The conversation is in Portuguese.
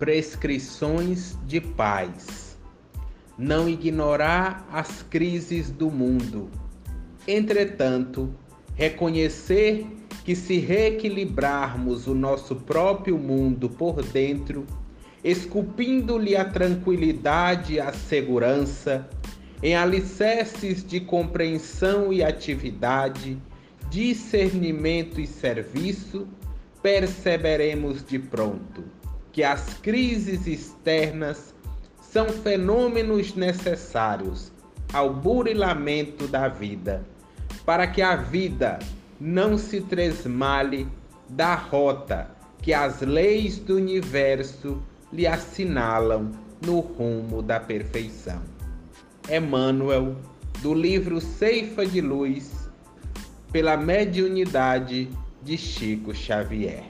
prescrições de paz. Não ignorar as crises do mundo. Entretanto, reconhecer que se reequilibrarmos o nosso próprio mundo por dentro, esculpindo-lhe a tranquilidade e a segurança, em alicerces de compreensão e atividade, discernimento e serviço, perceberemos de pronto que as crises externas são fenômenos necessários ao burilamento da vida, para que a vida não se tresmale da rota que as leis do universo lhe assinalam no rumo da perfeição. Emmanuel, do livro Ceifa de Luz, pela mediunidade de Chico Xavier.